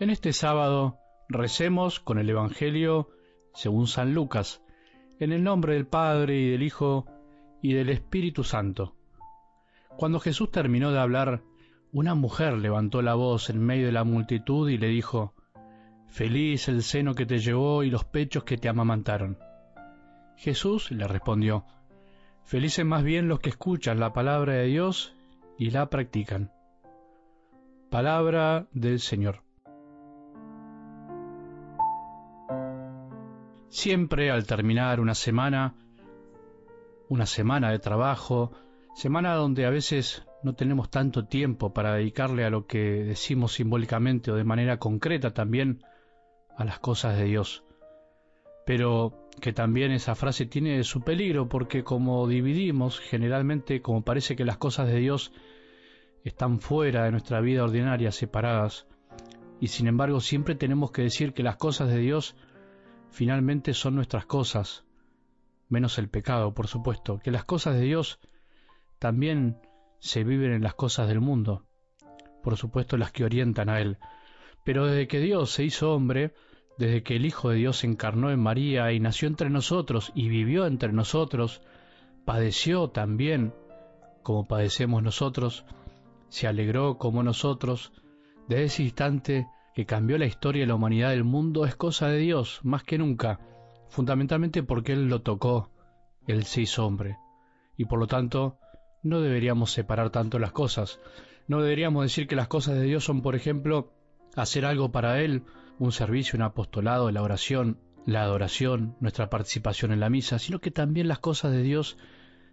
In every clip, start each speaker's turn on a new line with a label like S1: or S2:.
S1: En este sábado recemos con el Evangelio según San Lucas, en el nombre del Padre y del Hijo y del Espíritu Santo. Cuando Jesús terminó de hablar, una mujer levantó la voz en medio de la multitud y le dijo, Feliz el seno que te llevó y los pechos que te amamantaron. Jesús le respondió, Felices más bien los que escuchan la palabra de Dios y la practican. Palabra del Señor. Siempre al terminar una semana, una semana de trabajo, semana donde a veces no tenemos tanto tiempo para dedicarle a lo que decimos simbólicamente o de manera concreta también a las cosas de Dios. Pero que también esa frase tiene su peligro porque como dividimos generalmente como parece que las cosas de Dios están fuera de nuestra vida ordinaria, separadas, y sin embargo siempre tenemos que decir que las cosas de Dios finalmente son nuestras cosas, menos el pecado, por supuesto, que las cosas de Dios también se viven en las cosas del mundo, por supuesto las que orientan a Él. Pero desde que Dios se hizo hombre, desde que el Hijo de Dios se encarnó en María y nació entre nosotros y vivió entre nosotros, padeció también como padecemos nosotros, se alegró como nosotros, desde ese instante que cambió la historia de la humanidad del mundo es cosa de Dios, más que nunca, fundamentalmente porque Él lo tocó, Él se hombre, y por lo tanto no deberíamos separar tanto las cosas, no deberíamos decir que las cosas de Dios son, por ejemplo, hacer algo para Él, un servicio, un apostolado, la oración, la adoración, nuestra participación en la misa, sino que también las cosas de Dios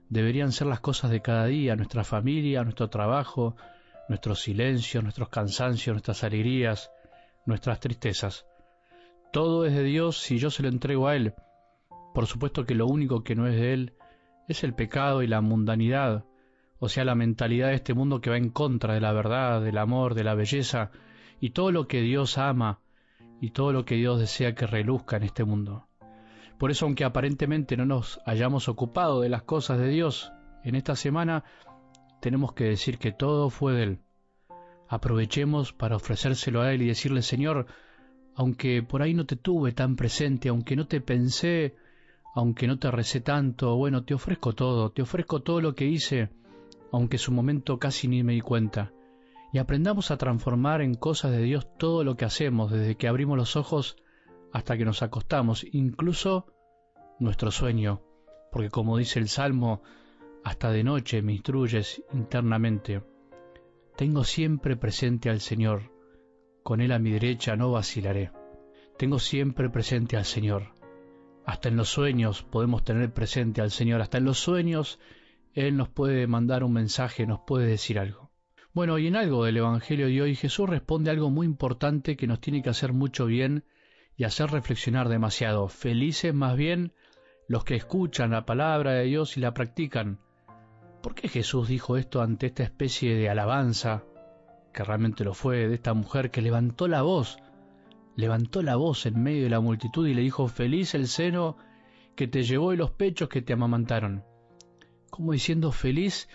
S1: deberían ser las cosas de cada día, nuestra familia, nuestro trabajo, nuestros silencios, nuestros cansancios, nuestras alegrías, nuestras tristezas. Todo es de Dios si yo se lo entrego a Él. Por supuesto que lo único que no es de Él es el pecado y la mundanidad, o sea, la mentalidad de este mundo que va en contra de la verdad, del amor, de la belleza, y todo lo que Dios ama, y todo lo que Dios desea que reluzca en este mundo. Por eso, aunque aparentemente no nos hayamos ocupado de las cosas de Dios en esta semana, tenemos que decir que todo fue de Él. Aprovechemos para ofrecérselo a Él y decirle, Señor, aunque por ahí no te tuve tan presente, aunque no te pensé, aunque no te recé tanto, bueno, te ofrezco todo, te ofrezco todo lo que hice, aunque en su momento casi ni me di cuenta. Y aprendamos a transformar en cosas de Dios todo lo que hacemos, desde que abrimos los ojos hasta que nos acostamos, incluso nuestro sueño, porque como dice el Salmo, hasta de noche me instruyes internamente. Tengo siempre presente al Señor, con Él a mi derecha no vacilaré. Tengo siempre presente al Señor. Hasta en los sueños podemos tener presente al Señor, hasta en los sueños Él nos puede mandar un mensaje, nos puede decir algo. Bueno, y en algo del Evangelio de hoy Jesús responde algo muy importante que nos tiene que hacer mucho bien y hacer reflexionar demasiado. Felices más bien los que escuchan la palabra de Dios y la practican, ¿Por qué Jesús dijo esto ante esta especie de alabanza, que realmente lo fue, de esta mujer que levantó la voz, levantó la voz en medio de la multitud y le dijo, feliz el seno que te llevó y los pechos que te amamantaron? Como diciendo, feliz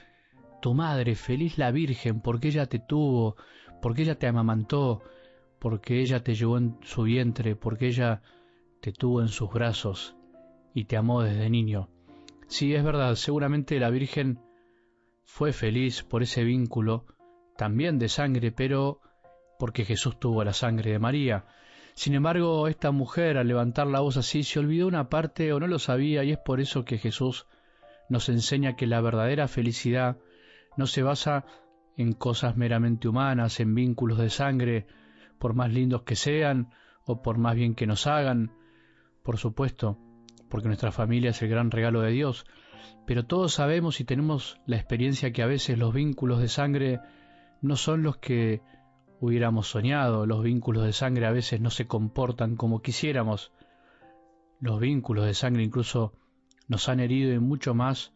S1: tu madre, feliz la Virgen, porque ella te tuvo, porque ella te amamantó, porque ella te llevó en su vientre, porque ella te tuvo en sus brazos y te amó desde niño. Sí, es verdad, seguramente la Virgen fue feliz por ese vínculo, también de sangre, pero porque Jesús tuvo la sangre de María. Sin embargo, esta mujer al levantar la voz así se olvidó una parte o no lo sabía y es por eso que Jesús nos enseña que la verdadera felicidad no se basa en cosas meramente humanas, en vínculos de sangre, por más lindos que sean o por más bien que nos hagan, por supuesto, porque nuestra familia es el gran regalo de Dios, pero todos sabemos y tenemos la experiencia que a veces los vínculos de sangre no son los que hubiéramos soñado, los vínculos de sangre a veces no se comportan como quisiéramos, los vínculos de sangre incluso nos han herido en mucho más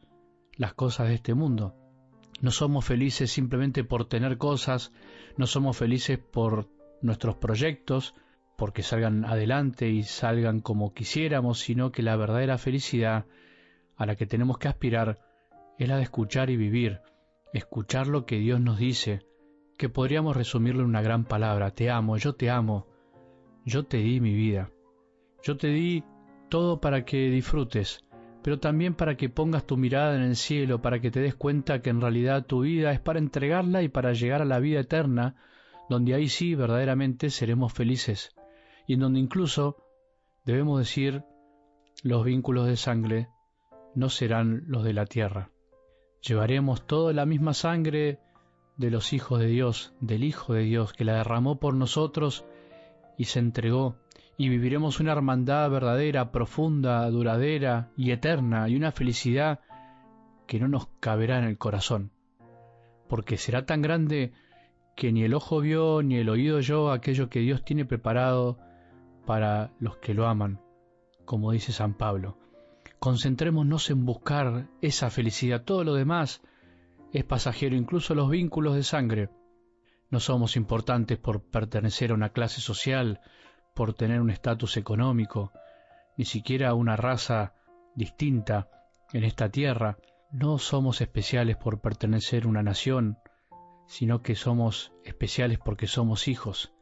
S1: las cosas de este mundo. No somos felices simplemente por tener cosas, no somos felices por nuestros proyectos, porque salgan adelante y salgan como quisiéramos, sino que la verdadera felicidad a la que tenemos que aspirar es la de escuchar y vivir, escuchar lo que Dios nos dice, que podríamos resumirlo en una gran palabra, te amo, yo te amo, yo te di mi vida, yo te di todo para que disfrutes, pero también para que pongas tu mirada en el cielo, para que te des cuenta que en realidad tu vida es para entregarla y para llegar a la vida eterna, donde ahí sí verdaderamente seremos felices, y en donde incluso debemos decir los vínculos de sangre no serán los de la tierra. Llevaremos toda la misma sangre de los hijos de Dios, del Hijo de Dios, que la derramó por nosotros y se entregó, y viviremos una hermandad verdadera, profunda, duradera y eterna, y una felicidad que no nos caberá en el corazón, porque será tan grande que ni el ojo vio ni el oído oyó aquello que Dios tiene preparado para los que lo aman, como dice San Pablo. Concentrémonos en buscar esa felicidad. Todo lo demás es pasajero, incluso los vínculos de sangre. No somos importantes por pertenecer a una clase social, por tener un estatus económico, ni siquiera una raza distinta en esta tierra. No somos especiales por pertenecer a una nación, sino que somos especiales porque somos hijos.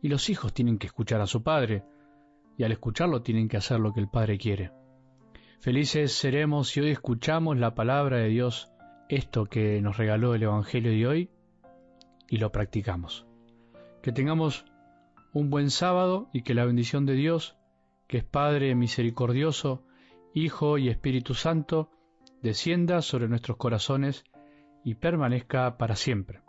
S1: Y los hijos tienen que escuchar a su padre, y al escucharlo tienen que hacer lo que el padre quiere. Felices seremos si hoy escuchamos la palabra de Dios, esto que nos regaló el Evangelio de hoy, y lo practicamos. Que tengamos un buen sábado y que la bendición de Dios, que es Padre misericordioso, Hijo y Espíritu Santo, descienda sobre nuestros corazones y permanezca para siempre.